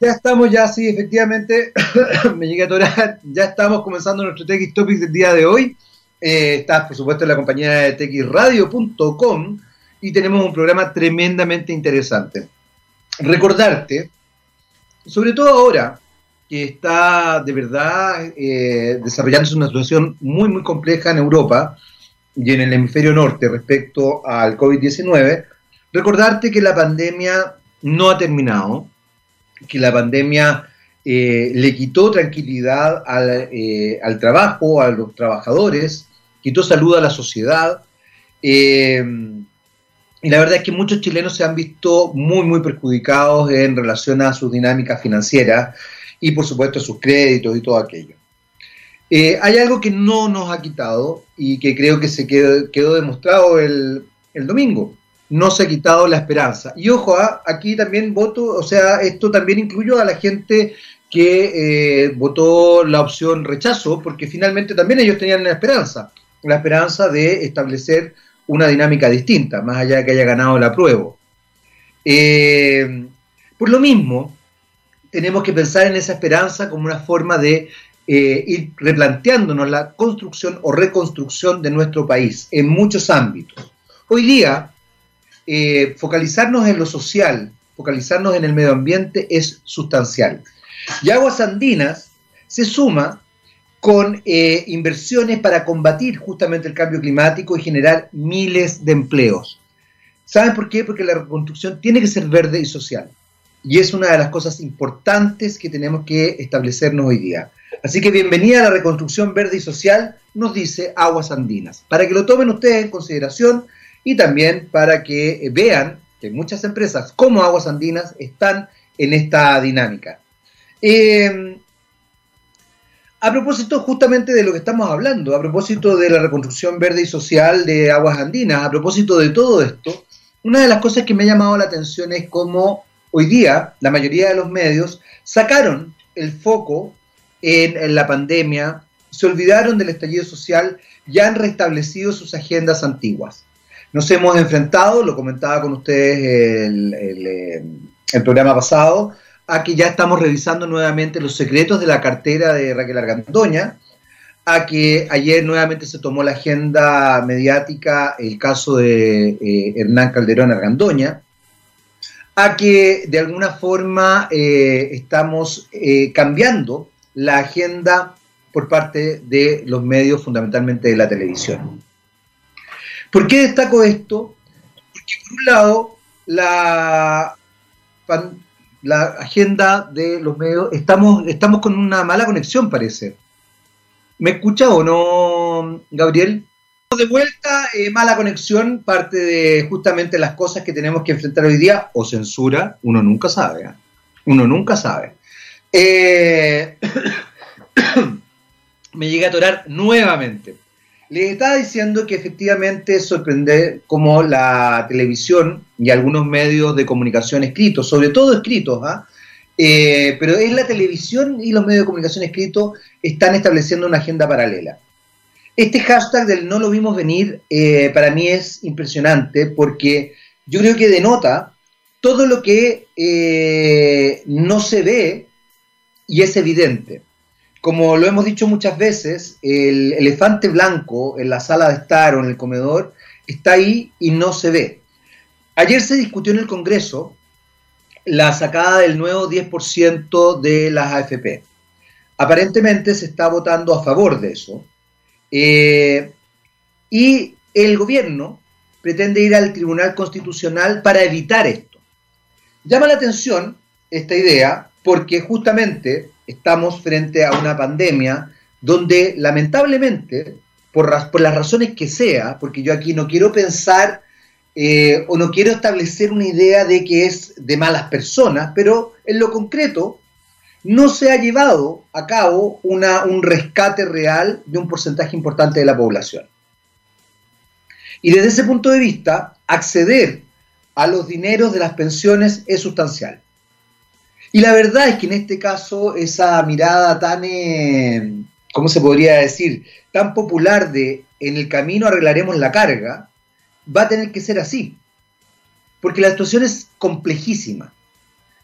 Ya estamos, ya sí, efectivamente, me llegué a atorar, ya estamos comenzando nuestro TX Topics del día de hoy. Eh, estás, por supuesto, en la compañía de txradio.com y tenemos un programa tremendamente interesante. Recordarte, sobre todo ahora que está de verdad eh, desarrollándose una situación muy, muy compleja en Europa y en el hemisferio norte respecto al COVID-19, recordarte que la pandemia no ha terminado, que la pandemia eh, le quitó tranquilidad al, eh, al, trabajo, a los trabajadores, quitó salud a la sociedad. Eh, y la verdad es que muchos chilenos se han visto muy, muy perjudicados en relación a sus dinámicas financieras y por supuesto sus créditos y todo aquello. hay algo que no nos ha quitado y que creo que se quedó, quedó demostrado el, el domingo no se ha quitado la esperanza. Y ojo, ¿ah? aquí también voto, o sea, esto también incluyó a la gente que eh, votó la opción rechazo, porque finalmente también ellos tenían la esperanza, la esperanza de establecer una dinámica distinta, más allá de que haya ganado el apruebo. Eh, por lo mismo, tenemos que pensar en esa esperanza como una forma de eh, ir replanteándonos la construcción o reconstrucción de nuestro país en muchos ámbitos. Hoy día, eh, focalizarnos en lo social, focalizarnos en el medio ambiente es sustancial. Y Aguas Andinas se suma con eh, inversiones para combatir justamente el cambio climático y generar miles de empleos. ¿Saben por qué? Porque la reconstrucción tiene que ser verde y social. Y es una de las cosas importantes que tenemos que establecernos hoy día. Así que bienvenida a la reconstrucción verde y social, nos dice Aguas Andinas. Para que lo tomen ustedes en consideración, y también para que vean que muchas empresas como Aguas Andinas están en esta dinámica. Eh, a propósito justamente de lo que estamos hablando, a propósito de la reconstrucción verde y social de Aguas Andinas, a propósito de todo esto, una de las cosas que me ha llamado la atención es cómo hoy día la mayoría de los medios sacaron el foco en, en la pandemia, se olvidaron del estallido social y han restablecido sus agendas antiguas. Nos hemos enfrentado, lo comentaba con ustedes el, eh, el, programa pasado, a que ya estamos revisando nuevamente los secretos de la cartera de Raquel Argandoña, a que ayer nuevamente se tomó la agenda mediática el caso de eh, Hernán Calderón Argandoña, a que de alguna forma eh, estamos cambiando la agenda por parte de los medios, fundamentalmente de la televisión. ¿Por qué destaco esto? Porque por un lado, la, la agenda de los medios, estamos, estamos con una mala conexión, parece. ¿Me escucha o no, Gabriel? De vuelta, eh, mala conexión, parte de justamente las cosas que tenemos que enfrentar hoy día, o censura, uno nunca sabe. ¿eh? Uno nunca sabe. Eh, me llegué a atorar nuevamente. Les estaba diciendo que efectivamente sorprende cómo la televisión y algunos medios de comunicación escritos, sobre todo escritos, ¿ah? eh, pero es la televisión y los medios de comunicación escritos están estableciendo una agenda paralela. Este hashtag del no lo vimos venir eh, para mí es impresionante porque yo creo que denota todo lo que eh, no se ve y es evidente como lo hemos dicho muchas veces, el elefante blanco en la sala de estar o en el comedor está ahí y no se ve. Ayer se discutió en el Congreso la sacada del nuevo 10% de las AFP. Aparentemente se está votando a favor de eso. Eh, y el gobierno pretende ir al Tribunal Constitucional para evitar esto. Llama la atención esta idea porque justamente estamos frente a una pandemia donde lamentablemente, por, las razones que sea, porque yo aquí no quiero pensar eh, o no quiero establecer una idea de que es de malas personas, pero en lo concreto no se ha llevado a cabo un rescate real de un porcentaje importante de la población. Y desde ese punto de vista, acceder a los dineros de las pensiones es sustancial. Y la verdad es que en este caso esa mirada tan, eh, ¿cómo se podría decir?, tan popular de en el camino arreglaremos la carga, va a tener que ser así. Porque la situación es complejísima.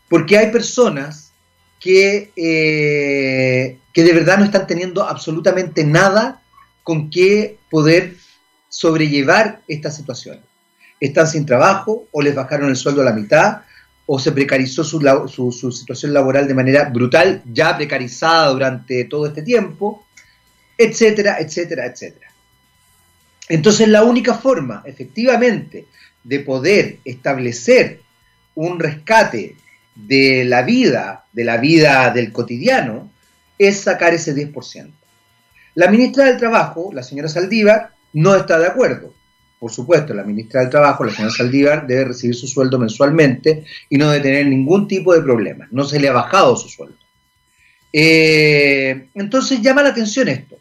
porque hay personas que, eh, que de verdad no están teniendo absolutamente nada con qué poder sobrellevar esta situación. Están sin trabajo o les bajaron el sueldo a la mitad o se precarizó su, su, situación laboral de manera brutal, ya precarizada durante todo este tiempo, etcétera, etcétera, etcétera. Entonces la única forma, efectivamente, de poder establecer un rescate de la vida, de la vida del cotidiano, es sacar ese 10%. La ministra del Trabajo, la señora Saldívar, no está de acuerdo. Por supuesto, la ministra del Trabajo, la señora Saldívar, debe recibir su sueldo mensualmente y no debe tener ningún tipo de problema. No se le ha bajado su sueldo. Eh, entonces llama la atención esto.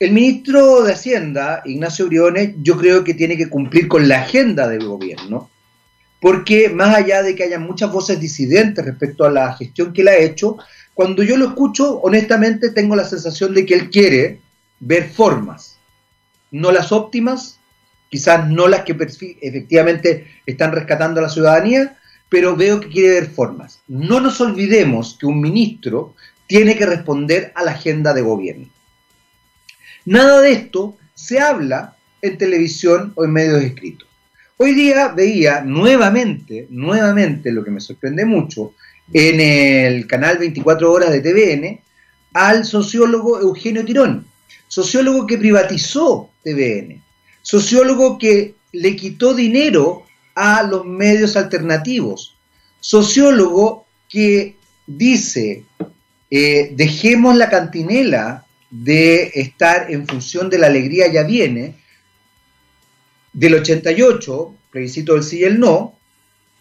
El ministro de Hacienda, Ignacio Briones, yo creo que tiene que cumplir con la agenda del gobierno, porque más allá de que haya muchas voces disidentes respecto a la gestión que él ha hecho, cuando yo lo escucho, honestamente tengo la sensación de que él quiere ver formas, no las óptimas, quizás no las que efectivamente están rescatando a la ciudadanía, pero veo que quiere ver formas. No nos olvidemos que un ministro tiene que responder a la agenda de gobierno. Nada de esto se habla en televisión o en medios escritos. Hoy día veía nuevamente, nuevamente, lo que me sorprende mucho, en el canal 24 horas de TVN, al sociólogo Eugenio Tirón, sociólogo que privatizó TVN, sociólogo que le quitó dinero a los medios alternativos, sociólogo que dice, eh, dejemos la cantinela de estar en función de la alegría ya viene, del 88, plebiscito del sí y el no,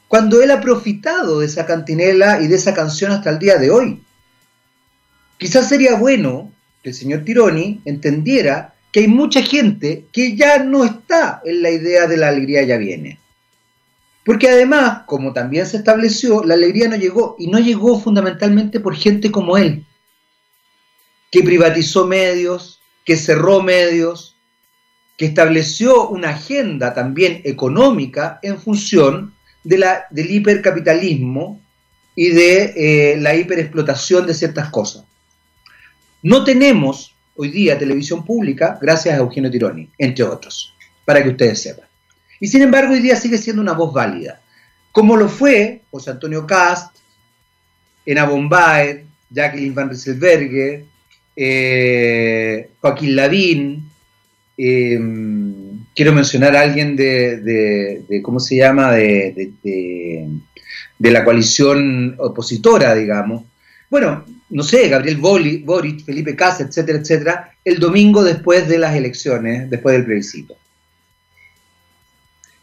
cuando él ha profitado de esa cantinela y de esa canción hasta el día de hoy. Quizás sería bueno que el señor Tironi entendiera que hay mucha gente que ya no está en la idea de la alegría ya viene. Porque además, como también se estableció, la alegría no llegó y no llegó fundamentalmente por gente como él, que privatizó medios, que cerró medios, que estableció una agenda también económica en función de la, del hipercapitalismo y de eh, la hiperexplotación de ciertas cosas. No tenemos hoy día televisión pública gracias a Eugenio Tironi, entre otros, para que ustedes sepan. Y sin embargo hoy día sigue siendo una voz válida, como lo fue José Antonio Cast, Ena Bombay, Jacqueline Van Rieselberger, eh, Joaquín Lavín, em, quiero mencionar a alguien de, ¿cómo se llama?, de, la coalición opositora, digamos. Bueno, no sé, Gabriel Boric, Felipe Casa, etcétera, etcétera, el domingo después de las elecciones, después del plebiscito.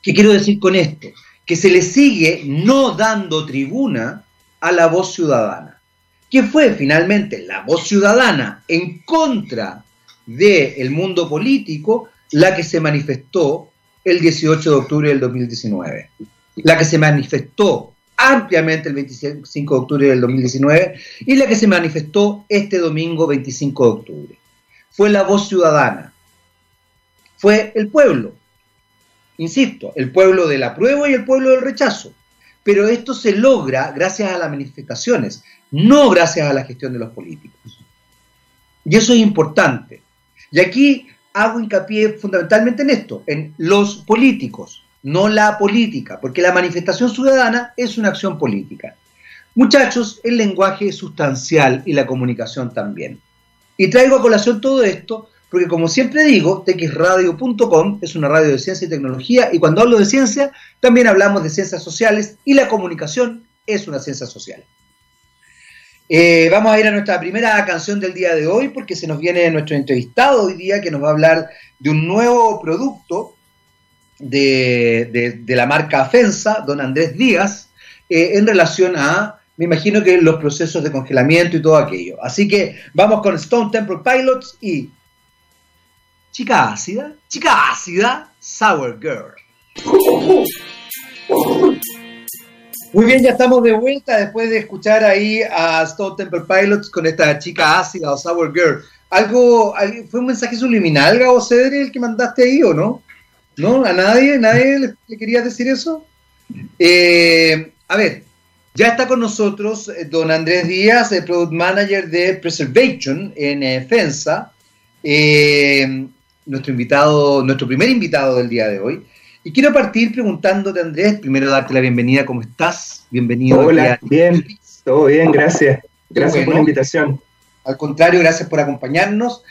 ¿Qué quiero decir con esto? Que se le sigue no dando tribuna a la voz ciudadana que fue finalmente la voz ciudadana en contra del mundo político la que se manifestó el 18 de octubre del 2019, la que se manifestó ampliamente el 25 de octubre del 2019 y la que se manifestó este domingo 25 de octubre. Fue la voz ciudadana, fue el pueblo, insisto, el pueblo del apruebo y el pueblo del rechazo. Pero esto se logra gracias a las manifestaciones, no gracias a la gestión de los políticos. Y eso es importante. Y aquí hago hincapié fundamentalmente en esto, en los políticos, no la política, porque la manifestación ciudadana es una acción política. Muchachos, el lenguaje es sustancial y la comunicación también. Y traigo a colación todo esto porque como siempre digo, texradio.com es una radio de ciencia y tecnología y cuando hablo de ciencia también hablamos de ciencias sociales y la comunicación es una ciencia social. Eh, vamos a ir a nuestra primera canción del día de hoy porque se nos viene nuestro entrevistado hoy día que nos va a hablar de un nuevo producto de, la marca Afensa, don Andrés Díaz, eh, en relación a, me imagino que los procesos de congelamiento y todo aquello. Así que vamos con Stone Temple Pilots y chica ácida, chica ácida, Sour Girl. Muy bien, ya estamos de vuelta después de escuchar ahí a Stone Temple Pilots con esta chica ácida o Sour Girl. ¿Algo, fue un mensaje subliminal, Gabo Cedre, el que mandaste ahí o no? ¿No? ¿A nadie? ¿Nadie le, quería decir eso? Eh, a ver, Ya está con nosotros eh, don Andrés Díaz, el Product Manager de Preservation en eh, FENSA, eh, nuestro invitado, nuestro primer invitado del día de hoy. Y quiero partir preguntándote, Andrés, primero darte la bienvenida, ¿cómo estás? Bienvenido. Hola, bien, todo bien, gracias. Gracias por la invitación. Al contrario, gracias por acompañarnos.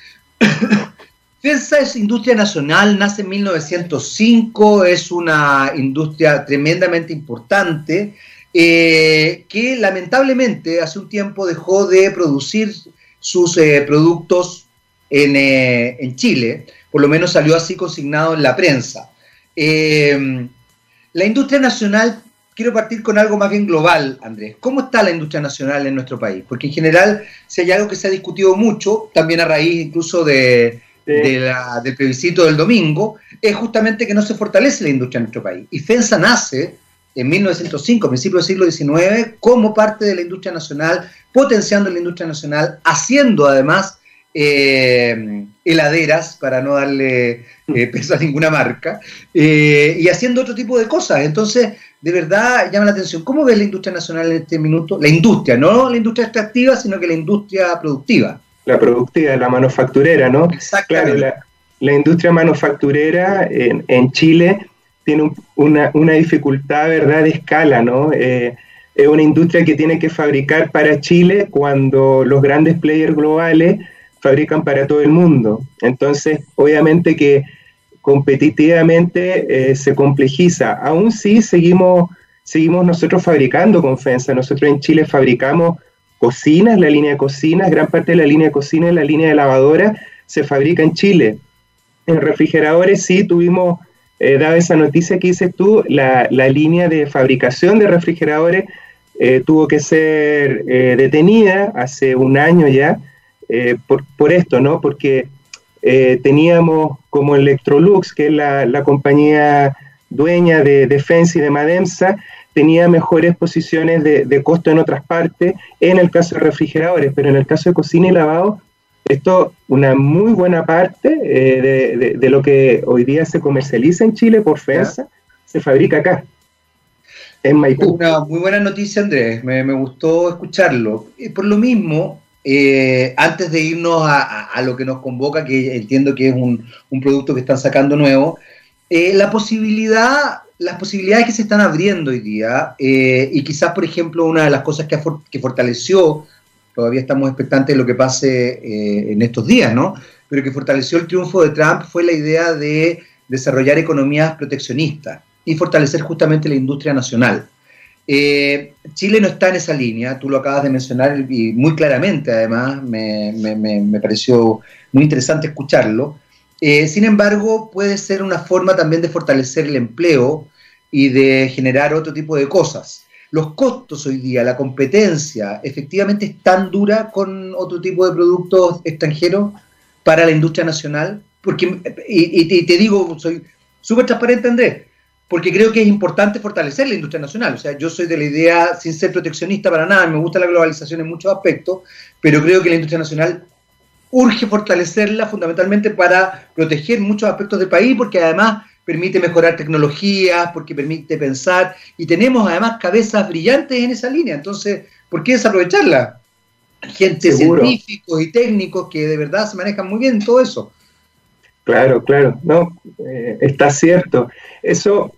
FENSA es industria nacional, nace en 1905, es una industria tremendamente importante eh, que lamentablemente hace un tiempo dejó de producir sus eh, productos eh, en, Chile, por lo menos salió así consignado en la prensa. la industria nacional, quiero partir con algo más bien global, Andrés. ¿Cómo está la industria nacional en nuestro país? Porque en general, si hay algo que se ha discutido mucho, también a raíz incluso de, del plebiscito del domingo, es justamente que no se fortalece la industria en nuestro país. Y FENSA nace en 1905, principio del siglo XIX, como parte de la industria nacional, potenciando la industria nacional, haciendo además eh, heladeras, para no darle eh, peso a ninguna marca, eh, y haciendo otro tipo de cosas. Entonces, de verdad llama la atención. ¿Cómo ves la industria nacional en este minuto? La industria, no la industria extractiva, sino que la industria productiva. La productiva, la manufacturera, ¿no? Claro, la, industria manufacturera en, en Chile tiene una, una, dificultad, ¿verdad?, de escala, ¿no? Eh, es una industria que tiene que fabricar para Chile cuando los grandes players globales fabrican para todo el mundo. Entonces, obviamente que competitivamente eh, se complejiza. Aún sí seguimos, seguimos nosotros fabricando con FENSA. Nosotros en Chile fabricamos cocinas, la línea de cocinas, gran parte de la línea de cocina y la línea de lavadora se fabrica en Chile. En refrigeradores sí tuvimos eh, dada esa noticia que dices tú, la, línea de fabricación de refrigeradores eh, tuvo que ser eh, detenida hace un año ya por, esto, ¿no? Porque teníamos como Electrolux, que es la, compañía dueña de Defensa y de Mademsa, tenía mejores posiciones de, de, costo en otras partes, en el caso de refrigeradores, pero en el caso de cocina y lavado esto, una muy buena parte eh, de, lo que hoy día se comercializa en Chile por FENSA, se fabrica acá, en Maipú. Una muy buena noticia, Andrés, me, gustó escucharlo. Por lo mismo, eh, antes de irnos a, lo que nos convoca, que entiendo que es un, producto que están sacando nuevo, eh, la posibilidad, las posibilidades que se están abriendo hoy día, y quizás, por ejemplo, una de las cosas que, que fortaleció todavía estamos expectantes de lo que pase eh, en estos días, ¿no? Pero que fortaleció el triunfo de Trump fue la idea de desarrollar economías proteccionistas y fortalecer justamente la industria nacional. Eh, Chile no está en esa línea, tú lo acabas de mencionar y muy claramente además, me, pareció muy interesante escucharlo. Eh, sin embargo, puede ser una forma también de fortalecer el empleo y de generar otro tipo de cosas los costos hoy día, la competencia, efectivamente es tan dura con otro tipo de productos extranjeros para la industria nacional? Porque, y, te digo, soy súper transparente, Andrés, porque creo que es importante fortalecer la industria nacional. O sea, yo soy de la idea, sin ser proteccionista para nada, me gusta la globalización en muchos aspectos, pero creo que la industria nacional urge fortalecerla fundamentalmente para proteger muchos aspectos del país, porque además permite mejorar tecnologías, porque permite pensar, y tenemos además cabezas brillantes en esa línea, entonces, ¿por qué desaprovecharla? Gente científicos y técnicos que de verdad se manejan muy bien en todo eso. Claro, claro, no, eh, está cierto. Eso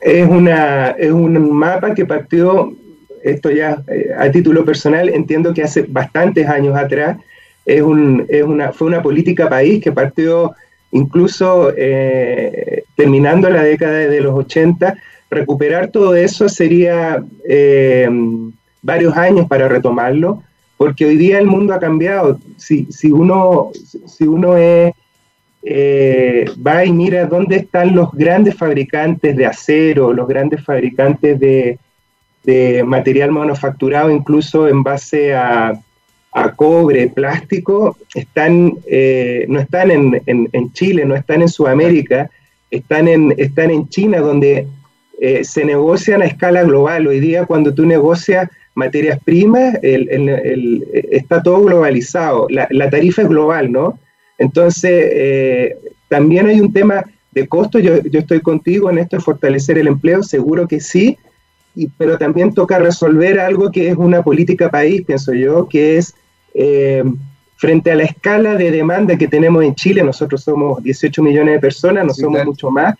es, una, es un mapa que partió, esto ya eh, a título personal, entiendo que hace bastantes años atrás, es, un, es una, fue una política país que partió incluso eh, terminando la década de los 80, recuperar todo eso sería eh, varios años para retomarlo, porque hoy día el mundo ha cambiado. Si, si uno, si uno eh, va y mira dónde están los grandes fabricantes de acero, los grandes fabricantes de material manufacturado, incluso en base a a cobre, plástico, están, eh, no están en, en, Chile, no están en Sudamérica, están en, están en China, donde eh, se negocian a escala global. Hoy día, cuando tú negocias materias primas, está todo globalizado, la, la, tarifa es global, ¿no? Entonces, eh, también hay un tema de costo, yo, yo estoy contigo en esto de fortalecer el empleo, seguro que sí, y, pero también toca resolver algo que es una política país, pienso yo, que es eh, frente a la escala de demanda que tenemos en Chile, nosotros somos 18 millones de personas, no somos mucho más,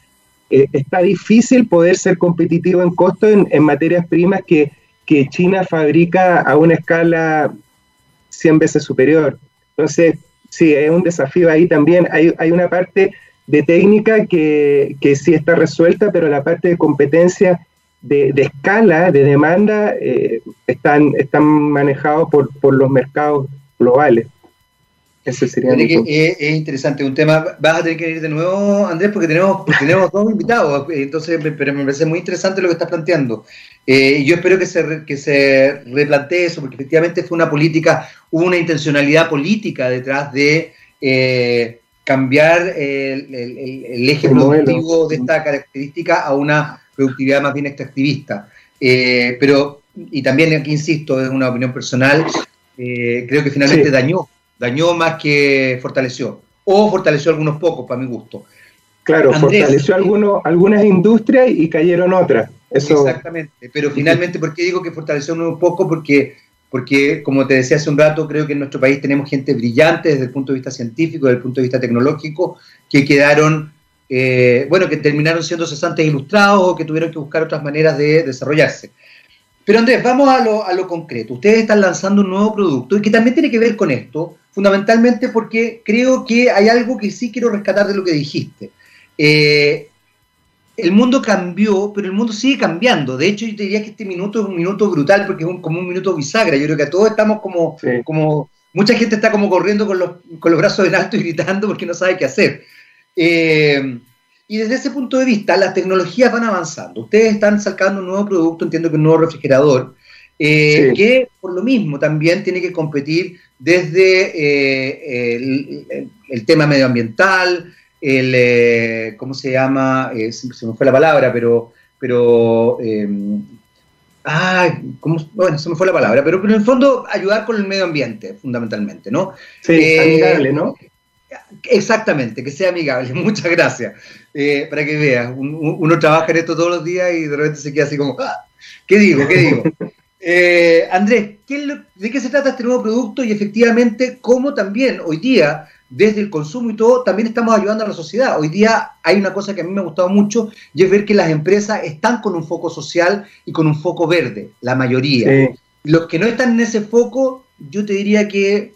eh, está difícil poder ser competitivo en costo en, materias primas que, que, China fabrica a una escala 100 veces superior. Entonces, sí, es un desafío ahí también. Hay, hay una parte de técnica que, que, sí está resuelta, pero la parte de competencia de, de escala, de demanda, eh, están, están manejados por, por los mercados globales. Ese sería es, interesante, un tema. Vas a tener que ir de nuevo, Andrés, porque tenemos, tenemos dos invitados. Entonces, pero me parece muy interesante lo que estás planteando. Eh, yo espero que se, que se replantee eso, porque efectivamente fue una política, hubo una intencionalidad política detrás de eh, cambiar el, el, eje productivo de esta característica a una productividad más bien extractivista. Eh, pero, y también aquí insisto, es una opinión personal, creo que finalmente dañó dañó más que fortaleció, o fortaleció algunos pocos, para mi gusto. Claro, fortaleció algunos, algunas industrias y cayeron otras. Eso... Exactamente, pero finalmente, ¿por qué digo que fortaleció un poco? Porque, porque, como te decía hace un rato, creo que en nuestro país tenemos gente brillante desde el punto de vista científico, desde el punto de vista tecnológico, que quedaron, eh, bueno, que terminaron siendo cesantes ilustrados o que tuvieron que buscar otras maneras de desarrollarse. Pero Andrés, vamos a lo, a lo concreto. Ustedes están lanzando un nuevo producto y que también tiene que ver con esto, fundamentalmente porque creo que hay algo que sí quiero rescatar de lo que dijiste. Eh, el mundo cambió, pero el mundo sigue cambiando. De hecho, yo te diría que este minuto es un minuto brutal porque es como un minuto bisagra. Yo creo que a todos estamos como, como mucha gente está como corriendo con los, con los brazos en alto y gritando porque no sabe qué hacer. Eh, y desde ese punto de vista, las tecnologías van avanzando. Ustedes están sacando un nuevo producto, entiendo que un nuevo refrigerador, eh, que por lo mismo también tiene que competir desde eh, el, tema medioambiental, el, eh, ¿cómo se llama? Se, me fue la palabra, pero, pero ah, bueno, se me fue la palabra, pero, en el fondo ayudar con el medio ambiente, fundamentalmente, ¿no? Sí, amigable, ¿no? Exactamente, que sea amigable, muchas gracias. para que veas, uno trabaja en esto todos los días y de repente se queda así como, ah, ¿qué digo? ¿Qué digo? Eh, Andrés, ¿de qué se trata este nuevo producto? Y efectivamente, cómo también hoy día, desde el consumo y todo, también estamos ayudando a la sociedad. Hoy día hay una cosa que a mí me ha gustado mucho y es ver que las empresas están con un foco social y con un foco verde, la mayoría. Los que no están en ese foco, yo te diría que,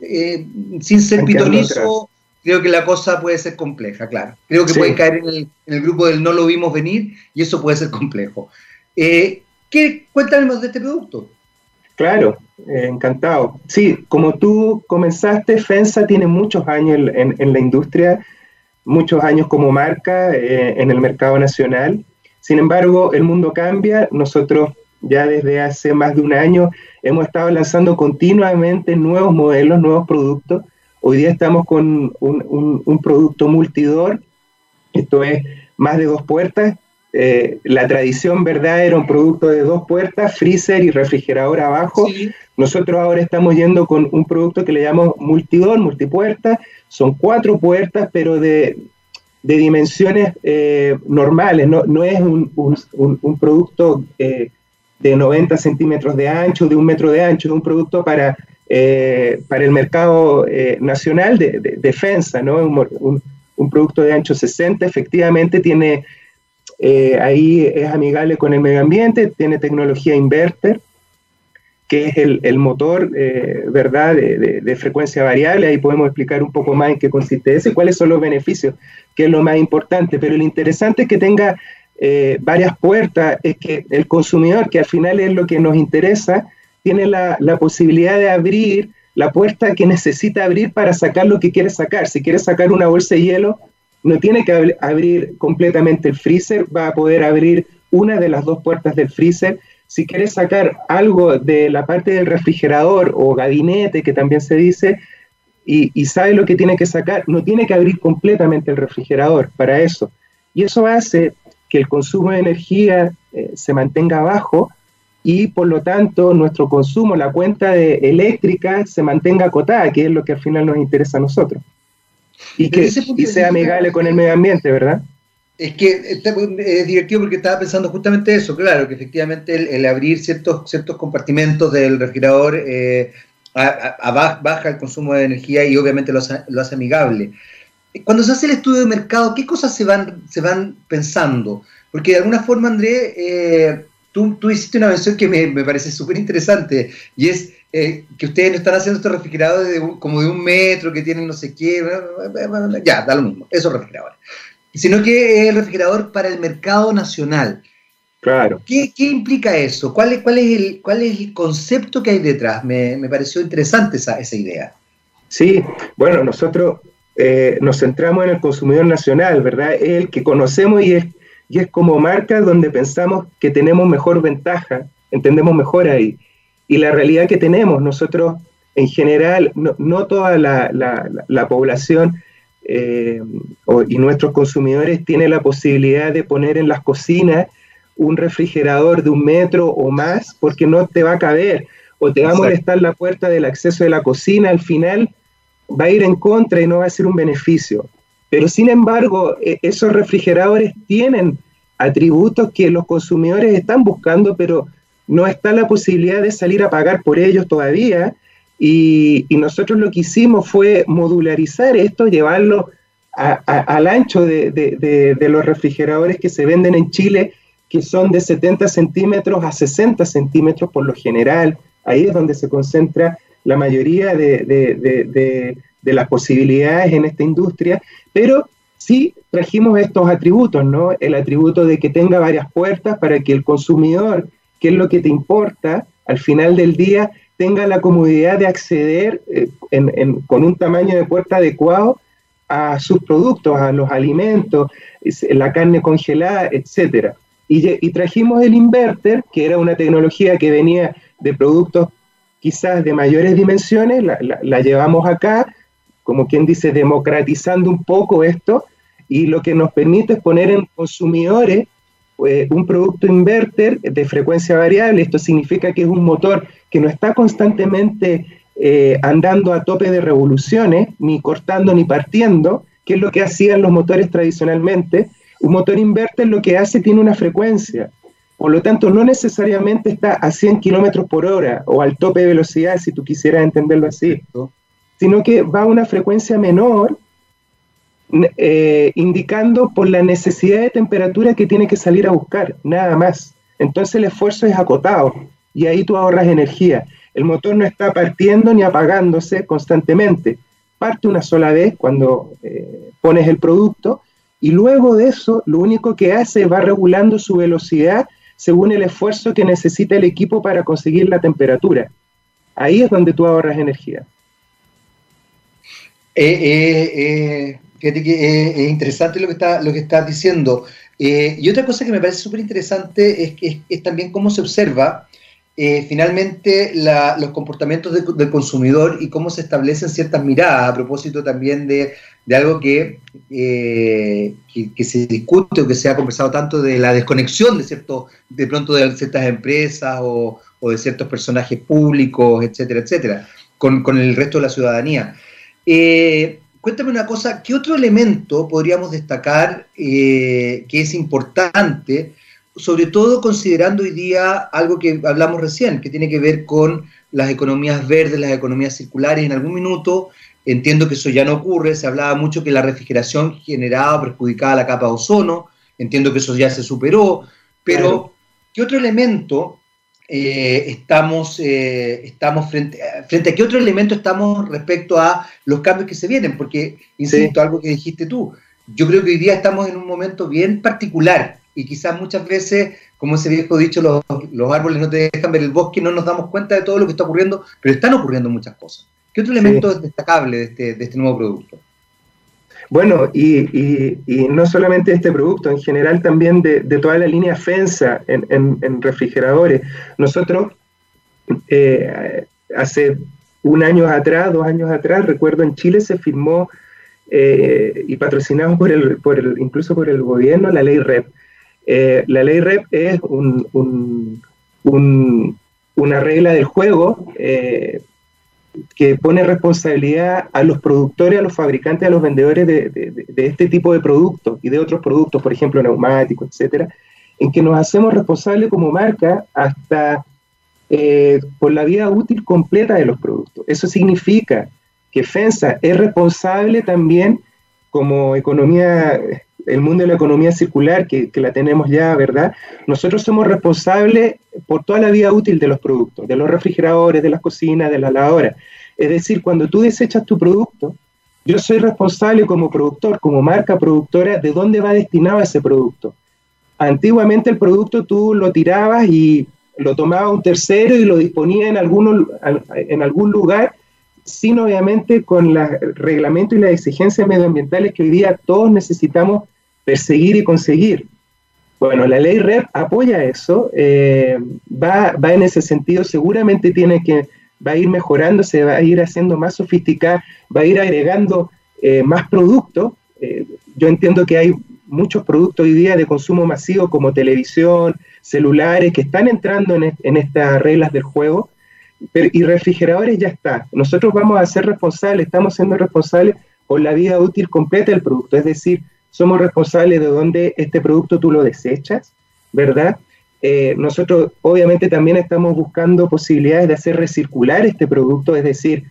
eh, sin ser pitonizo, creo que la cosa puede ser compleja, claro. Creo que puede caer en el, en el, grupo del no lo vimos venir y eso puede ser complejo. Eh, ¿Qué, cuéntanos de este producto. Claro, eh, encantado. Sí, como tú comenzaste, FENSA tiene muchos años en, la industria, muchos años como marca eh, en el mercado nacional. Sin embargo, el mundo cambia. Nosotros ya desde hace más de un año hemos estado lanzando continuamente nuevos modelos, nuevos productos. Hoy día estamos con un, un producto multidor, esto es más de dos puertas, eh, la tradición, ¿verdad? Era un producto de dos puertas, freezer y refrigerador abajo. Nosotros ahora estamos yendo con un producto que le llamamos multidor, multipuerta. Son cuatro puertas, pero de, dimensiones eh, normales. No, es un, producto eh, de 90 centímetros de ancho, de un metro de ancho. Un producto para, para el mercado nacional de, defensa, ¿no? Un, un producto de ancho 60. Efectivamente tiene eh, ahí es amigable con el medio ambiente, tiene tecnología inverter, que es el, motor, eh, ¿verdad?, de, frecuencia variable. Ahí podemos explicar un poco más en qué consiste ese y cuáles son los beneficios, que es lo más importante. Pero lo interesante es que tenga eh, varias puertas, es que el consumidor, que al final es lo que nos interesa, tiene la, la posibilidad de abrir la puerta que necesita abrir para sacar lo que quiere sacar. Si quiere sacar una bolsa de hielo, no tiene que abrir completamente el freezer, va a poder abrir una de las dos puertas del freezer. Si quiere sacar algo de la parte del refrigerador o gabinete, que también se dice, y, sabe lo que tiene que sacar, no tiene que abrir completamente el refrigerador para eso. Y eso hace que el consumo de energía eh, se mantenga bajo y por lo tanto nuestro consumo, la cuenta de eléctrica se mantenga acotada, que es lo que al final nos interesa a nosotros y que sea amigable con el medio ambiente, ¿verdad? Es que es divertido porque estaba pensando justamente eso, claro, que efectivamente el, abrir ciertos, ciertos compartimentos del refrigerador eh, baja el consumo de energía y obviamente lo hace, amigable. Cuando se hace el estudio de mercado, ¿qué cosas se van, se van pensando? Porque de alguna forma, André, eh, tú, tú, hiciste una mención que me, me parece súper interesante y es eh, que ustedes no están haciendo estos refrigeradores como de un metro, que tienen no sé qué, ya, da lo mismo, esos refrigeradores sino que es el refrigerador para el mercado nacional. Claro. ¿Qué, implica eso? ¿Cuál es, cuál, es el, ¿Cuál es el concepto que hay detrás? Me, pareció interesante esa, esa, idea. Sí, bueno, nosotros eh, nos centramos en el consumidor nacional, ¿verdad? Es el que conocemos y es, y es como marca donde pensamos que tenemos mejor ventaja, entendemos mejor ahí. Y la realidad que tenemos, nosotros en general, no, toda la, la, la población eh, y nuestros consumidores tienen la posibilidad de poner en las cocinas un refrigerador de un metro o más porque no te va a caber o te va a molestar la puerta del acceso de la cocina, al final va a ir en contra y no va a ser un beneficio. Pero sin embargo, e, esos refrigeradores tienen atributos que los consumidores están buscando, pero no está la posibilidad de salir a pagar por ellos todavía y, nosotros lo que hicimos fue modularizar esto, llevarlo al ancho de, los refrigeradores que se venden en Chile, que son de 70 centímetros a 60 centímetros por lo general. Ahí es donde se concentra la mayoría de, las posibilidades en esta industria, pero sí trajimos estos atributos, ¿no? El atributo de que tenga varias puertas para que el consumidor, que es lo que te importa, al final del día tenga la comodidad de acceder eh, con un tamaño de puerta adecuado a sus productos, a los alimentos, la carne congelada, etc. Y, trajimos el inverter, que era una tecnología que venía de productos quizás de mayores dimensiones, la, llevamos acá, como quien dice, democratizando un poco esto, y lo que nos permite es poner en consumidores eh, un producto inverter de frecuencia variable. Esto significa que es un motor que no está constantemente eh, andando a tope de revoluciones, ni cortando ni partiendo, que es lo que hacían los motores tradicionalmente. Un motor inverter lo que hace tiene una frecuencia. Por lo tanto, no necesariamente está a 100 kilómetros por hora o al tope de velocidad, si tú quisieras entenderlo así, sino que va a una frecuencia menor, eh, indicando por la necesidad de temperatura que tiene que salir a buscar, nada más. Entonces el esfuerzo es acotado y ahí tú ahorras energía. El motor no está partiendo ni apagándose constantemente. Parte una sola vez cuando eh, pones el producto y luego de eso lo único que hace es va regulando su velocidad según el esfuerzo que necesita el equipo para conseguir la temperatura. Ahí es donde tú ahorras energía. Eh, fíjate que es interesante lo que, lo que estás diciendo. y otra cosa que me parece súper interesante es, es, es, también cómo se observa eh, finalmente los comportamientos del consumidor y cómo se establecen ciertas miradas a propósito también de, algo eh, que, que, se discute o que se ha conversado tanto de la desconexión de cierto, de pronto de ciertas empresas o, de ciertos personajes públicos, etcétera, etcétera, con, el resto de la ciudadanía. Eh, cuéntame una cosa, ¿qué otro elemento podríamos destacar que es importante sobre todo considerando hoy día algo que hablamos recién, que tiene que ver con las economías verdes, las economías circulares. En algún minuto entiendo que eso ya no ocurre, se hablaba mucho que la refrigeración generaba, perjudicaba la capa de ozono, entiendo que eso ya se superó, pero ¿qué otro elemento eh, estamos, eh, estamos frente, frente a qué otro elemento estamos respecto a los cambios que se vienen? Porque, insisto, algo que dijiste tú, yo creo que hoy día estamos en un momento bien particular y quizás muchas veces, como ese viejo dicho, los, los, árboles no te dejan ver el bosque, no nos damos cuenta de todo lo que está ocurriendo, pero están ocurriendo muchas cosas. ¿Qué otro elemento es destacable de este, de este nuevo producto? Bueno, y, y, no solamente este producto, en general también de, de toda la línea FENSA en, en, refrigeradores. Nosotros, eh, hace un año atrás, dos años atrás, recuerdo en Chile se firmó eh, y patrocinado por el, por el, incluso por el gobierno la ley REP, eh, la ley REP es una regla del juego eh, que pone responsabilidad a los productores, a los fabricantes, a los vendedores de, este tipo de productos y de otros productos, por ejemplo, neumáticos, etcétera, en que nos hacemos responsables como marca hasta eh, por la vida útil completa de los productos. Eso significa que FENSA es responsable también como economía, el mundo de la economía circular, que, que, la tenemos ya, ¿verdad? Nosotros somos responsables por toda la vida útil de los productos, de los refrigeradores, de las cocinas, de la lavadora. Es decir, cuando tú desechas tu producto, yo soy responsable como productor, como marca productora, de dónde va destinado ese producto. Antiguamente el producto tú lo tirabas y lo tomaba un tercero y lo disponía en, alguno, en algún lugar sin obviamente con los reglamentos y las exigencias medioambientales que hoy día todos necesitamos perseguir y conseguir. Bueno, la ley REP apoya eso, eh, va, va, en ese sentido, seguramente tiene que, va a ir mejorando, se va a ir haciendo más sofisticada, va a ir agregando eh, más productos. Eh, yo entiendo que hay muchos productos hoy día de consumo masivo como televisión, celulares, que están entrando en, en estas reglas del juego y refrigeradores ya está. Nosotros vamos a ser responsables, estamos siendo responsables por la vida útil completa del producto, es decir, somos responsables de dónde este producto tú lo desechas, ¿verdad? Eh, nosotros obviamente también estamos buscando posibilidades de hacer recircular este producto, es decir,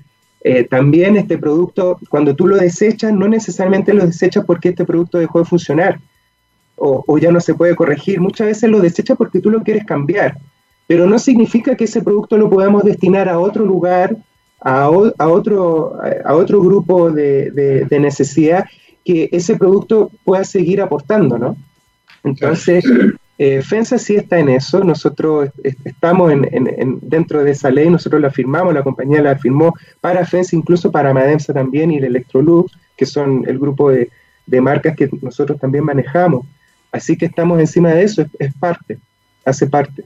eh, también este producto, cuando tú lo desechas, no necesariamente lo desechas porque este producto dejó de funcionar o, ya no se puede corregir, muchas veces lo desechas porque tú lo quieres cambiar pero no significa que ese producto lo podamos destinar a otro lugar, a, otro, a otro grupo de, necesidad, que ese producto pueda seguir aportando, ¿no? Entonces, eh, FENSA sí está en eso, nosotros estamos en, dentro de esa ley, nosotros la firmamos, la compañía la firmó para FENSA, incluso para Mademsa también y el Electrolux, que son el grupo de, marcas que nosotros también manejamos. Así que estamos encima de eso, es parte, hace parte.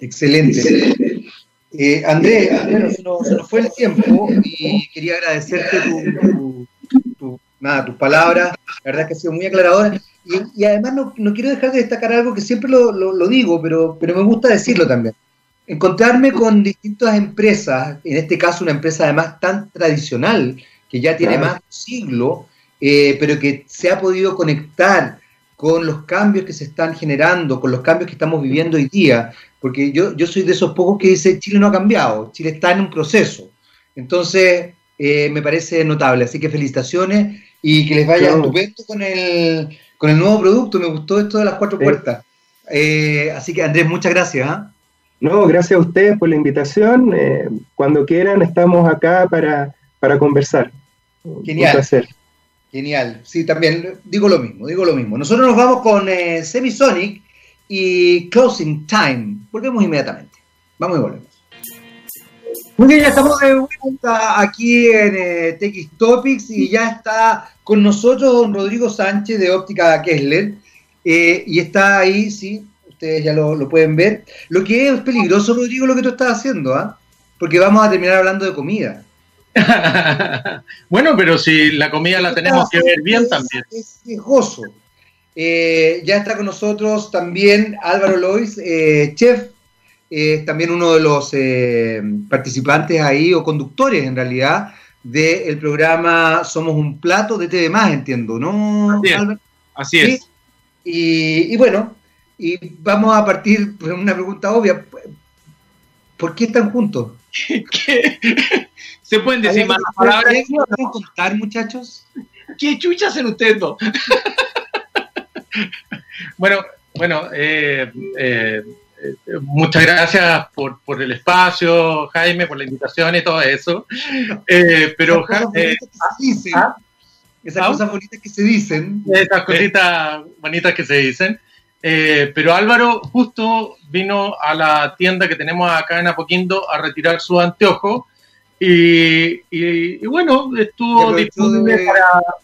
Excelente. Eh, Andrés, bueno, se, nos, fue el tiempo y quería agradecerte tu, nada, tus palabras, la verdad es que ha sido muy aclaradora. Y, además no, quiero dejar de destacar algo que siempre lo, digo, pero, pero me gusta decirlo también. Encontrarme con distintas empresas, en este caso una empresa además tan tradicional, que ya tiene más de un siglo, eh, pero que se ha podido conectar con los cambios que se están generando, con los cambios que estamos viviendo hoy día, porque yo, yo soy de esos pocos que dice Chile no ha cambiado, Chile está en un proceso. Entonces, eh, me parece notable, así que felicitaciones y que les vaya estupendo con el, con el nuevo producto, me gustó esto de las cuatro puertas. Eh, así que Andrés, muchas gracias. ¿ah? No, gracias a ustedes por la invitación. Eh, cuando quieran, estamos acá para, para conversar. Genial. Un placer. Genial, sí, también digo lo mismo, digo lo mismo. Nosotros nos vamos con eh, Semisonic y Closing Time. Volvemos inmediatamente. Vamos y volvemos. Muy bien, ya estamos de vuelta aquí en eh, TX Topics y ya está con nosotros don Rodrigo Sánchez de Óptica Kessler. Eh, y está ahí, sí, ustedes ya lo, pueden ver. Lo que es peligroso, Rodrigo, lo que tú estás haciendo, ¿ah? Porque vamos a terminar hablando de comida. bueno, pero si la comida la tenemos que ver bien también. Es quejoso. Eh, ya está con nosotros también Álvaro Lois, eh, eh, también uno de los participantes ahí, o conductores en realidad, del programa Somos un Plato de TV Más, entiendo, ¿no? Así es. Y, bueno, y vamos a partir por una pregunta obvia. ¿Por qué están juntos? ¿Qué? ¿Se pueden decir más palabras? ¿Pueden contar, muchachos? ¿Qué chucha hacen ustedes dos? bueno, bueno, eh, eh, muchas gracias por, por, el espacio, Jaime, por la invitación y todo eso. Eh, pero esas ¿Ah? cosas bonitas que se dicen. Esas cositas bonitas que se dicen. pero Álvaro justo vino a la tienda que tenemos acá en Apoquindo a retirar su anteojo y, bueno, estuvo disponible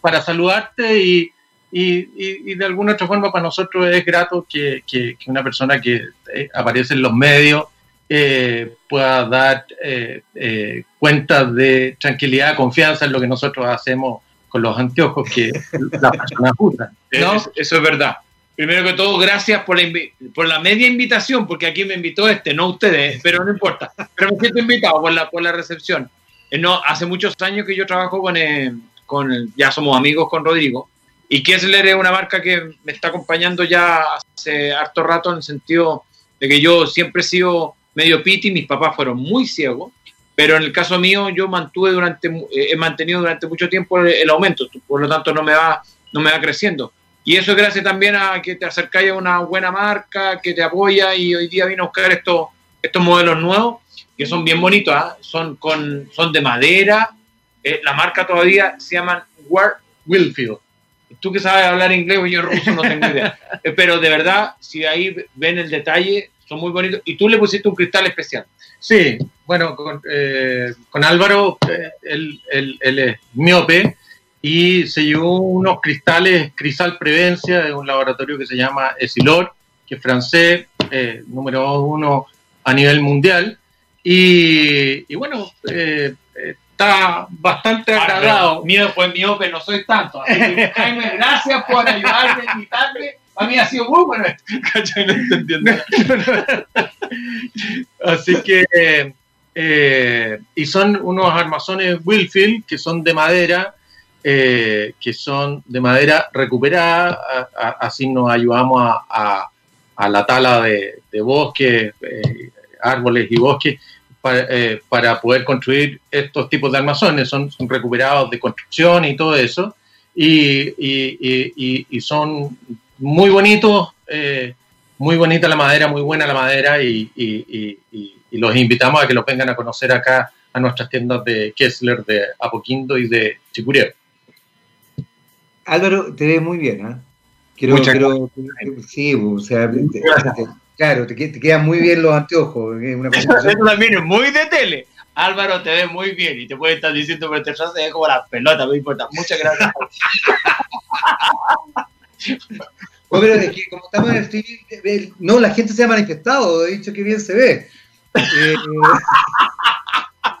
para, saludarte y, y, de alguna otra forma para nosotros es grato que, una persona que eh, aparece en los medios eh, pueda dar eh, cuenta de tranquilidad, confianza en lo que nosotros hacemos con los anteojos que las personas usan. Eso es verdad. Primero que todo, gracias por la, por la media invitación, porque aquí me invitó este, no ustedes, pero no importa. Pero me siento invitado por la, por la recepción. Eh, no, hace muchos años que yo trabajo con, eh, con ya somos amigos con Rodrigo, y Kessler es una marca que me está acompañando ya hace harto rato en el sentido de que yo siempre he sido medio piti, mis papás fueron muy ciegos, pero en el caso mío yo mantuve durante, eh, he mantenido durante mucho tiempo el, aumento, por lo tanto no me va, no me va creciendo. Y eso es gracias también a que te acercáis a una buena marca, que te apoya y hoy día vino a buscar estos, estos modelos nuevos que son bien bonitos, ¿ah? son, con, son de madera, eh, la marca todavía se llama War Wilfield. Tú que sabes hablar inglés, yo ruso no tengo idea. Eh, pero de verdad, si ahí ven el detalle, son muy bonitos. Y tú le pusiste un cristal especial. Sí, bueno, con, eh, con Álvaro, él, él, él, es miope y se llevó unos cristales Cristal Prevencia de un laboratorio que se llama Esilor, que es francés, número uno a nivel mundial. Y, y bueno, eh, está bastante ah, agradado. Miedo pues miope no soy tanto. Jaime, gracias por ayudarme a invitarme. A mí ha sido muy bueno. no entendiendo. Así que, eh, y son unos armazones Wilfield que son de madera, eh, que son de madera recuperada, así nos ayudamos a, a, la tala de, de bosques, eh, árboles y bosques eh, para, poder construir estos tipos de armazones. Son, son recuperados de construcción y todo eso. Y, son muy bonitos, eh, muy bonita la madera, muy buena la madera y, los invitamos a que los vengan a conocer acá a nuestras tiendas de Kessler, de Apoquindo y de Chicuriel. Álvaro, te ves muy bien, ¿eh? Quiero, sí, o sea, Claro, te, quedan muy bien los anteojos. Una Eso también es muy de tele. Álvaro te ve muy bien y te puede estar diciendo, pero te se ve como la pelota, no importa. Muchas gracias. pero es que como estamos en el streaming, no, la gente se ha manifestado, he dicho que bien se ve. Eh,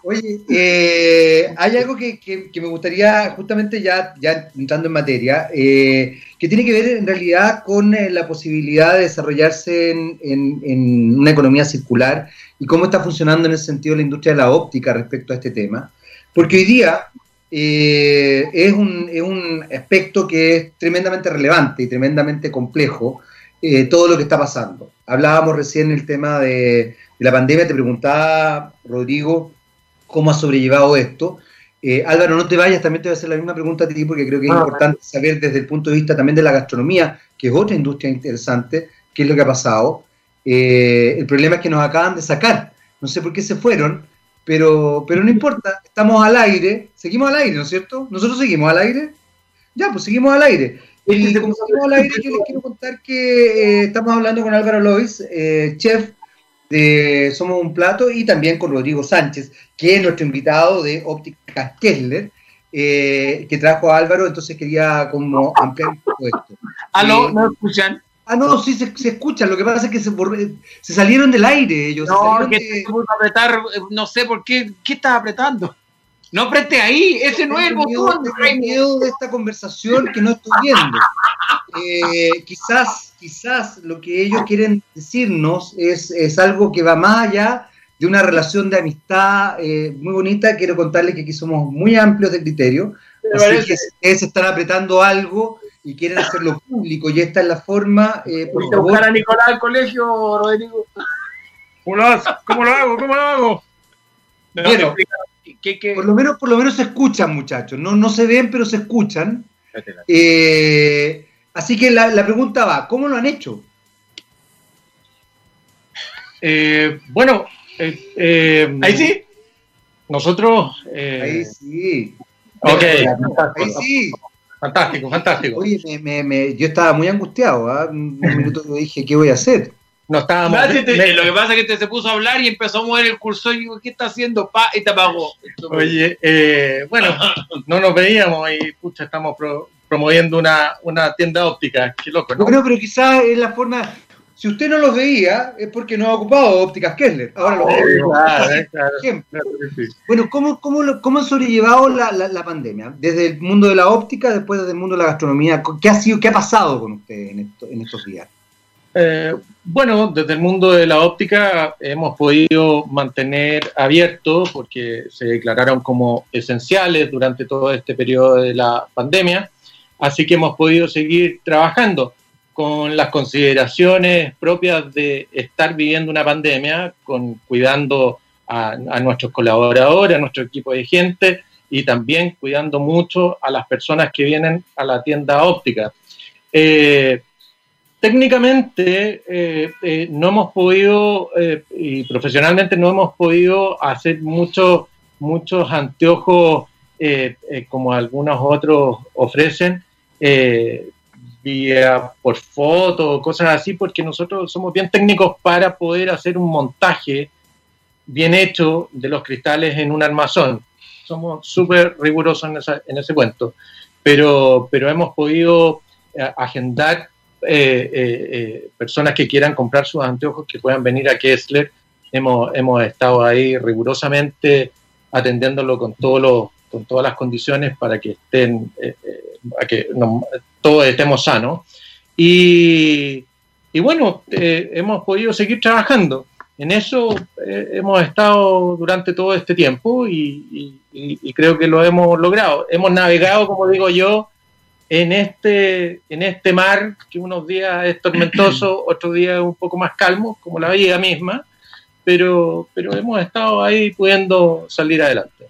Oye, eh, hay algo que, me gustaría, justamente ya, ya entrando en materia, eh, que tiene que ver en realidad con eh, la posibilidad de desarrollarse en, una economía circular y cómo está funcionando en ese sentido la industria de la óptica respecto a este tema. Porque hoy día es un, es, un, aspecto que es tremendamente relevante y tremendamente complejo todo lo que está pasando. Hablábamos recién el tema de, de la pandemia, te preguntaba, Rodrigo, cómo has sobrellevado esto. Eh, Álvaro, no te vayas, también te voy a hacer la misma pregunta a ti porque creo que es ah, importante saber desde el punto de vista también de la gastronomía, que es otra industria interesante, qué es lo que ha pasado. Eh, el problema es que nos acaban de sacar, no sé por qué se fueron, pero, pero no importa, estamos al aire, seguimos al aire, ¿no es cierto? ¿Nosotros seguimos al aire? Ya, pues seguimos al aire. Y como seguimos al aire, yo les quiero contar que eh, estamos hablando con Álvaro Lois, chef de Somos un Plato y también con Rodrigo Sánchez, que es nuestro invitado de Óptica Kessler, eh, que trajo a Álvaro, entonces quería como ampliar un poco esto. ¿Ah, no? ¿No escuchan? Ah, no, sí se, se, escuchan, lo que pasa es que se, se salieron del aire ellos. No, que de... apretar, no sé por qué, ¿qué estás apretando? No apreté ahí, ese no es el botón. Tengo miedo de esta conversación que no estoy viendo. Eh, quizás, quizás lo que ellos quieren decirnos es, es algo que va más allá de una relación de amistad eh, muy bonita. Quiero contarles que aquí somos muy amplios de criterio. Así que ustedes están apretando algo y quieren hacerlo público y esta es la forma. Eh, por favor. a Nicolás al colegio, Rodrigo? ¿Cómo lo, hago? ¿Cómo lo hago? ¿Cómo lo hago? bueno, por lo menos, por lo menos se escuchan, muchachos. No, no se ven, pero se escuchan. Eh, así que la, pregunta va, ¿cómo lo han hecho? Eh, bueno, eh, ahí sí. Nosotros. ahí sí. Ok. Ahí sí. Fantástico, fantástico. Oye, yo estaba muy angustiado. ¿ah? Un minuto dije, ¿qué voy a hacer? No estábamos. lo que pasa es que te se puso a hablar y empezó a mover el cursor y digo, ¿qué está haciendo? Pa, y te apagó. Oye, eh, bueno, no nos veíamos y pucha, estamos promoviendo una, una, tienda óptica. Qué loco, ¿no? Bueno, pero quizás es la forma. Si usted no los veía, es porque no ha ocupado ópticas Kessler. Ahora lo claro, claro, Bueno, ¿cómo, cómo, cómo han sobrellevado la, la, pandemia? Desde el mundo de la óptica, después desde el mundo de la gastronomía. ¿Qué ha sido, qué ha pasado con usted en, en estos días? Eh, bueno, desde el mundo de la óptica hemos podido mantener abiertos porque se declararon como esenciales durante todo este periodo de la pandemia, así que hemos podido seguir trabajando con las consideraciones propias de estar viviendo una pandemia, con cuidando a, nuestros colaboradores, a nuestro equipo de gente y también cuidando mucho a las personas que vienen a la tienda óptica. Eh, técnicamente eh, eh, no hemos podido, y profesionalmente no hemos podido hacer muchos muchos anteojos como algunos otros ofrecen, vía por foto, cosas así, porque nosotros somos bien técnicos para poder hacer un montaje bien hecho de los cristales en un armazón. Somos súper rigurosos en, ese cuento, pero, pero hemos podido eh, agendar eh, eh, personas que quieran comprar sus anteojos que puedan venir a Kessler. Hemos, hemos estado ahí rigurosamente atendiéndolo con, todos los, con todas las condiciones para que estén, para que todos estemos sanos. Y, y bueno, eh, hemos podido seguir trabajando. En eso eh, hemos estado durante todo este tiempo y, creo que lo hemos logrado. Hemos navegado, como digo yo, en este, en este mar que unos días es tormentoso, otros días un poco más calmo, como la vida misma, pero, pero hemos estado ahí pudiendo salir adelante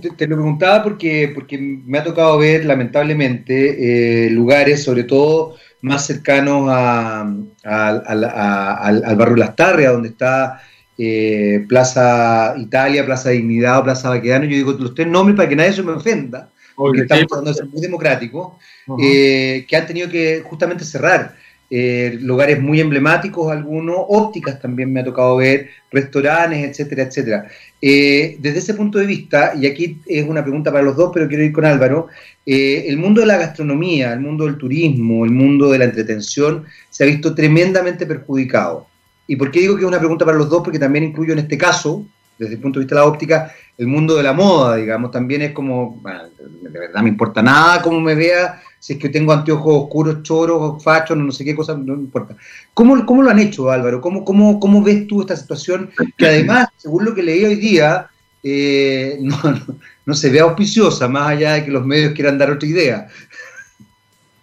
te, lo preguntaba porque, porque me ha tocado ver, lamentablemente, eh, lugares, sobre todo más cercanos a, al, barrio Las Tarrias, donde está eh, Plaza Italia, Plaza Dignidad o Plaza Baquedano. Yo digo los tres nombres para que nadie se me ofenda, porque estamos tratando de ser muy democráticos, eh, que han tenido que justamente cerrar. Eh, lugares muy emblemáticos algunos, ópticas también me ha tocado ver, restaurantes, etcétera, etcétera. Eh, desde ese punto de vista, y aquí es una pregunta para los dos, pero quiero ir con Álvaro, eh, el mundo de la gastronomía, el mundo del turismo, el mundo de la entretención se ha visto tremendamente perjudicado. ¿Y por qué digo que es una pregunta para los dos? Porque también incluyo en este caso, desde el punto de vista de la óptica, el mundo de la moda, digamos, también es como, bueno, de verdad me importa nada cómo me vea si es que tengo anteojos oscuros, choros, fachos, no sé qué cosa, no importa. ¿Cómo, cómo lo han hecho, Álvaro? ¿Cómo, cómo, cómo ves tú esta situación que además, según lo que leí hoy día, eh, no, se ve auspiciosa, más allá de que los medios quieran dar otra idea?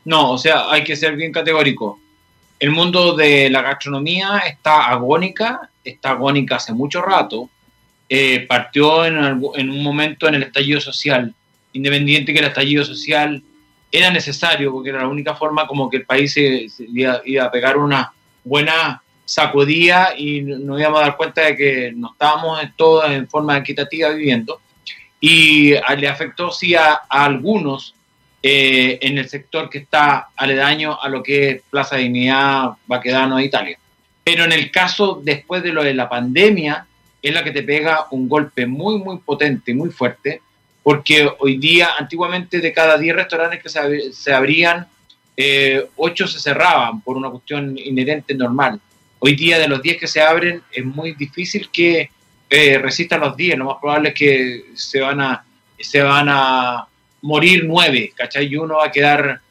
No, o sea, hay que ser bien categórico. El mundo de la gastronomía está agónica, está agónica hace mucho rato. Eh, partió en, un momento en el estallido social, independiente que el estallido social era necesario, porque era la única forma como que el país se, iba, a pegar una buena sacudida y nos íbamos a dar cuenta de que no estábamos todos en forma equitativa viviendo. Y le afectó sí a, algunos eh, en el sector que está aledaño a lo que es Plaza Dignidad, Baquedano Italia. Pero en el caso después de lo de la pandemia, es la que te pega un golpe muy, muy potente, muy fuerte, porque hoy día, antiguamente de cada 10 restaurantes que se, abrían, eh, 8 se cerraban por una cuestión inherente normal. Hoy día de los 10 que se abren es muy difícil que eh, resistan los 10, lo más probable es que se van a, se van a morir 9, ¿cachai? Y uno va a quedar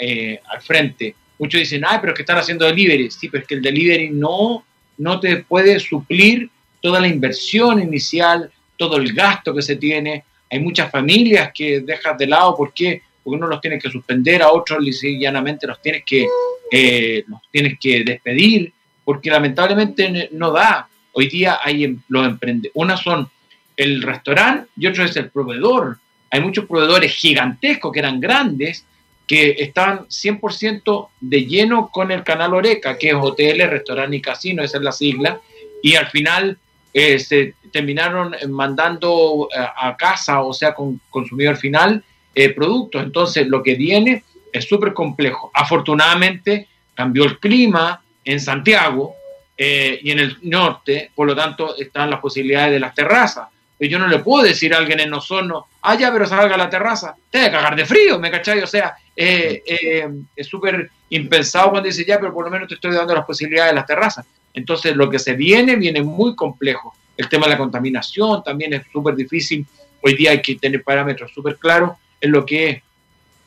eh, al frente. Muchos dicen, ay, pero es que están haciendo delivery. Sí, pero es que el delivery no, no te puede suplir toda la inversión inicial, todo el gasto que se tiene, hay muchas familias que dejas de lado, ¿por qué? Porque uno los tiene que suspender, a otros llanamente los tienes que, eh, los tienes que despedir, porque lamentablemente no da. Hoy día hay em, los emprendedores, una son el restaurante y otro es el proveedor. Hay muchos proveedores gigantescos que eran grandes, que están 100% de lleno con el canal Oreca, que es hoteles, restaurante y casino, esa es la sigla, y al final eh, se terminaron mandando eh, a casa, o sea, con consumidor final, eh, productos. Entonces, lo que viene es súper complejo. Afortunadamente, cambió el clima en Santiago y en el norte, por lo tanto, están las posibilidades de las terrazas. Yo no le puedo decir a alguien en Osorno, ah, ya, pero salga la terraza, te que cagar de frío, ¿me cachai? O sea, es súper impensado cuando dice, ya, pero por lo menos te estoy dando las posibilidades de las terrazas. Entonces, lo que se viene, viene muy complejo. El tema de la contaminación también es súper difícil. Hoy día hay que tener parámetros súper claros en lo que es,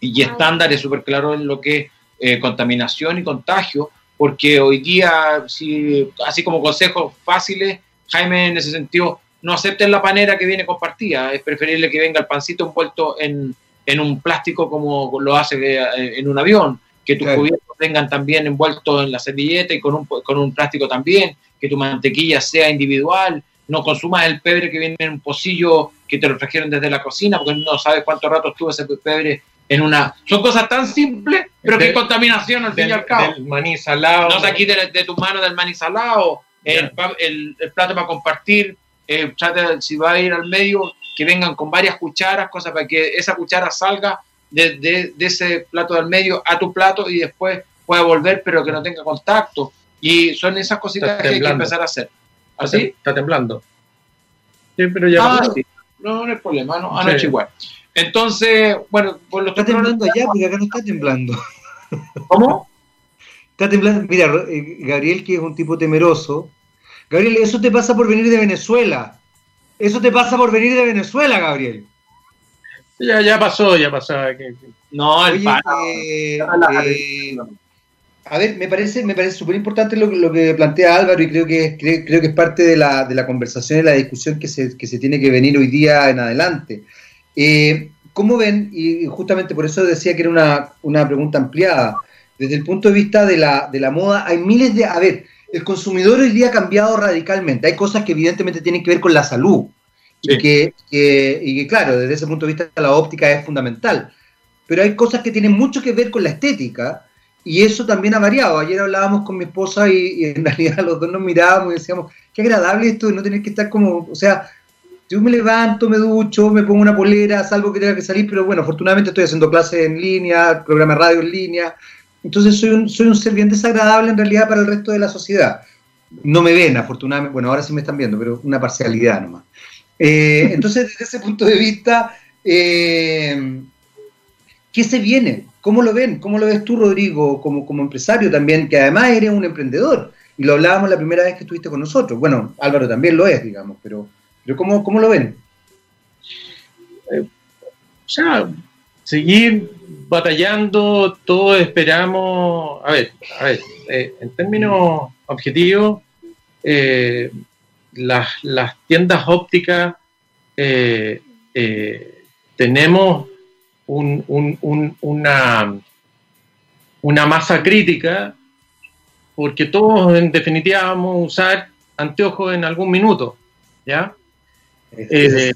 y estándares súper claros en lo que es eh, contaminación y contagio, porque hoy día, si, así como consejos fáciles, Jaime en ese sentido, no acepten la panera que viene compartida, es preferible que venga el pancito envuelto en, en un plástico como lo hace eh, en un avión, que tus cubiertos vengan también envueltos en la servilleta y con un, con un plástico también, que tu mantequilla sea individual, no consumas el pebre que viene en un pocillo que te lo trajeron desde la cocina, porque no sabes cuánto rato estuvo ese pebre en una... Son cosas tan simples, pero que contaminación al fin y al cabo. Del maní salado. No aquí de, de tus manos del maní salado, el, el, el, plato para compartir, eh, si va a ir al medio, que vengan con varias cucharas, cosas para que esa cuchara salga de, de, de, ese plato del medio a tu plato y después pueda volver, pero que no tenga contacto. Y son esas cositas que hay que empezar a hacer. ¿Así? Está temblando. Sí, pero ya ah, sí. No, no hay problema, no, anoche sí. igual. Entonces, bueno, por los Está temblando allá, porque acá no está temblando. ¿Cómo? Está temblando. Mira, eh, Gabriel, que es un tipo temeroso. Gabriel, eso te pasa por venir de Venezuela. Eso te pasa por venir de Venezuela, Gabriel. Ya, ya pasó, ya pasó. No, el Oye, eh, eh, a ver, me parece, me parece súper importante lo, lo, que plantea Álvaro y creo que, creo, creo que es parte de la, de la, conversación y la discusión que se, que se tiene que venir hoy día en adelante. Eh, ¿Cómo ven? Y justamente por eso decía que era una, una pregunta ampliada. Desde el punto de vista de la, de la moda, hay miles de... A ver, el consumidor hoy día ha cambiado radicalmente. Hay cosas que evidentemente tienen que ver con la salud. Sí. Y, que, que, y que, claro, desde ese punto de vista la óptica es fundamental. Pero hay cosas que tienen mucho que ver con la estética y eso también ha variado. Ayer hablábamos con mi esposa y, y, en realidad los dos nos mirábamos y decíamos, qué agradable esto de no tener que estar como, o sea, yo me levanto, me ducho, me pongo una polera, salvo que tenga que salir, pero bueno, afortunadamente estoy haciendo clases en línea, programa de radio en línea, entonces soy un, soy un ser bien desagradable en realidad para el resto de la sociedad. No me ven, afortunadamente, bueno, ahora sí me están viendo, pero una parcialidad nomás. Eh, entonces, desde ese punto de vista, eh, ¿qué se viene? ¿Cómo lo ven? ¿Cómo lo ves tú, Rodrigo, como, como empresario también, que además eres un emprendedor? Y lo hablábamos la primera vez que estuviste con nosotros. Bueno, Álvaro también lo es, digamos, pero, pero ¿cómo, cómo lo ven? Eh, o sea, seguir batallando, todos esperamos, a ver, a ver, eh, en términos objetivos, eh, las, las, tiendas ópticas eh, tenemos un, un, un, una, una masa crítica porque todos en definitiva vamos a usar anteojos en algún minuto, ¿ya? Es, eh,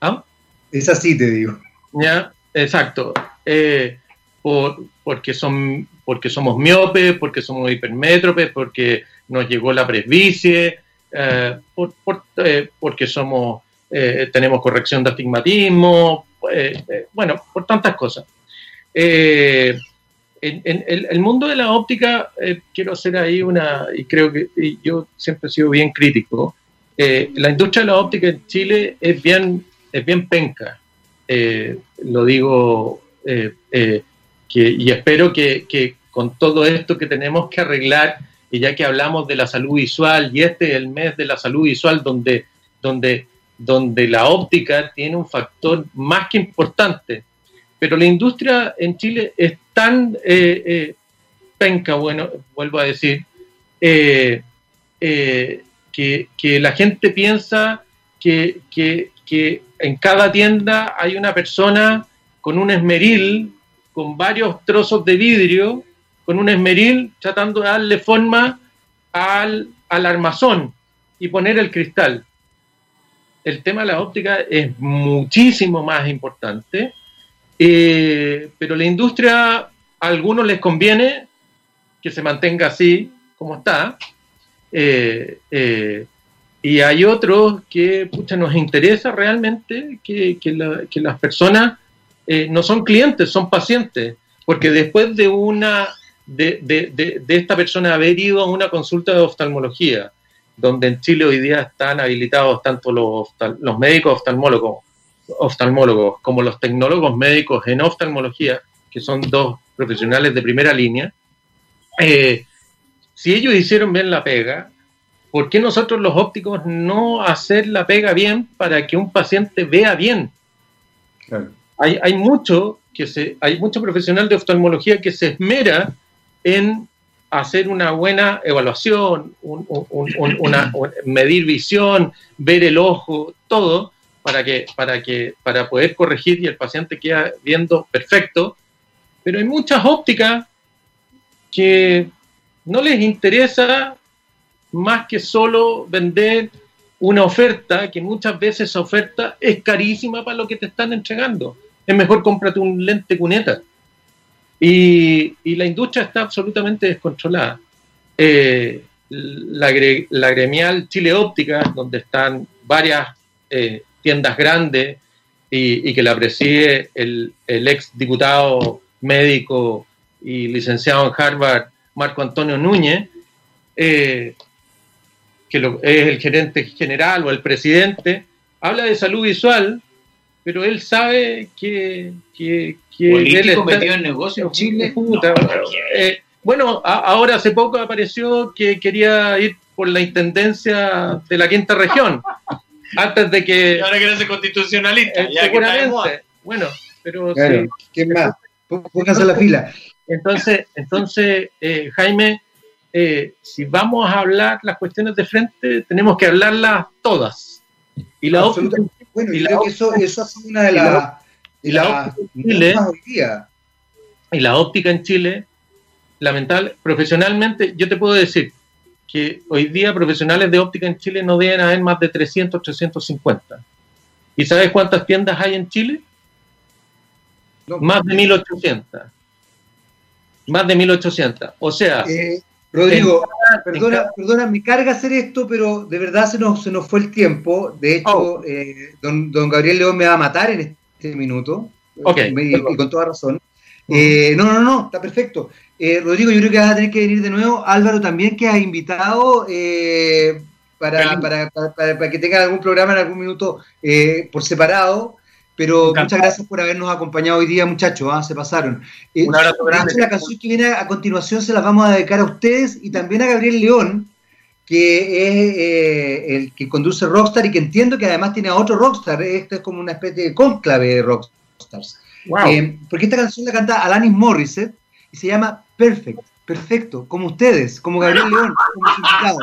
¿ah? es así, te digo. ¿Ya? Exacto. Eh, por, porque, son, porque somos miopes, porque somos hipermétropes, porque nos llegó la presbicie, eh, por, por, eh, porque somos, tenemos corrección de astigmatismo, bueno, por tantas cosas. En, en, el, el, mundo de la óptica, quiero hacer ahí una, y creo que y yo siempre he sido bien crítico, la industria de la óptica en Chile es bien, es bien penca. Eh, lo digo eh, eh, que, y espero que, que, con todo esto que tenemos que arreglar, y ya que hablamos de la salud visual, y este es el mes de la salud visual donde, donde, donde la óptica tiene un factor más que importante, pero la industria en Chile es tan penca, bueno, vuelvo a decir, que, que la gente piensa que, que, que en cada tienda hay una persona con un esmeril, con varios trozos de vidrio, con un esmeril tratando de darle forma al, al armazón y poner el cristal. El tema de la óptica es muchísimo más importante, eh, pero la industria a algunos les conviene que se mantenga así como está. Eh, eh, y hay otros que nos interesa realmente que, que, la, que las personas no son clientes, son pacientes, porque después de una de, de, de, de, esta persona haber ido a una consulta de oftalmología, donde en Chile hoy día están habilitados tanto los, los médicos oftalmólogos, oftalmólogos como los tecnólogos médicos en oftalmología, que son dos profesionales de primera línea, eh, si ellos hicieron bien la pega, ¿por qué nosotros los ópticos no hacer la pega bien para que un paciente vea bien? Claro. Hay, hay, mucho que se, hay mucho profesional de oftalmología que se esmera en, hacer una buena evaluación, una, medir visión, ver el ojo, todo, para, que, para, que, para poder corregir y el paciente queda viendo perfecto. Pero hay muchas ópticas que no les interesa más que solo vender una oferta, que muchas veces esa oferta es carísima para lo que te están entregando. Es mejor cómprate un lente cuneta. Y, la industria está absolutamente descontrolada. Eh, la, gremial Chile Óptica, donde están varias eh, tiendas grandes y, que la preside el, el ex diputado médico y licenciado en Harvard, Marco Antonio Núñez, eh, que es el gerente general o el presidente, habla de salud visual, pero él sabe que, que, él está, metido en negocio en Chile. Eh, bueno, ahora hace poco apareció que quería ir por la intendencia de la quinta región. antes de que. Y ahora quiere ser constitucionalista. Eh, seguramente. bueno, pero. sí. ¿Quién más? Pónganse la fila. Entonces, entonces eh, Jaime, eh, si vamos a hablar las cuestiones de frente, tenemos que hablarlas todas. Y la óptica, bueno, y creo que eso, eso es una de las y la, óptica en Chile, y la óptica en Chile, lamentable, profesionalmente, yo te puedo decir que hoy día profesionales de óptica en Chile no deben haber más de 300, 350. ¿Y sabes cuántas tiendas hay en Chile? más de 1800. Más de 1800. O sea. Eh, Rodrigo, perdona, perdona, me carga hacer esto, pero de verdad se nos, se nos fue el tiempo. De hecho, oh. eh, don, don, Gabriel León me va a matar en este minuto. y, con toda razón. Eh, no, no, no, está perfecto. Rodrigo, yo creo que vas a tener que venir de nuevo. Álvaro también, que has invitado para, para, para, para, que tenga algún programa en algún minuto por separado. Pero muchas gracias por habernos acompañado hoy día, muchachos. ¿ah? Se pasaron. Eh, Un abrazo grande. la canción que viene a continuación se la vamos a dedicar a ustedes y también a Gabriel León, que es eh, el que conduce Rockstar y que entiendo que además tiene a otro Rockstar. Esto es como una especie de conclave de Rockstars. Eh, porque esta canción la canta Alanis Morissette y se llama Perfect, perfecto, como ustedes, como Gabriel León, como su invitado.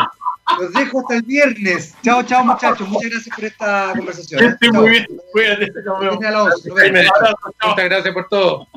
Los dejo hasta el viernes. Chao, chao, muchachos. Muchas gracias por esta conversación. Sí, muy bien. Cuídate. Muchas gracias por todo.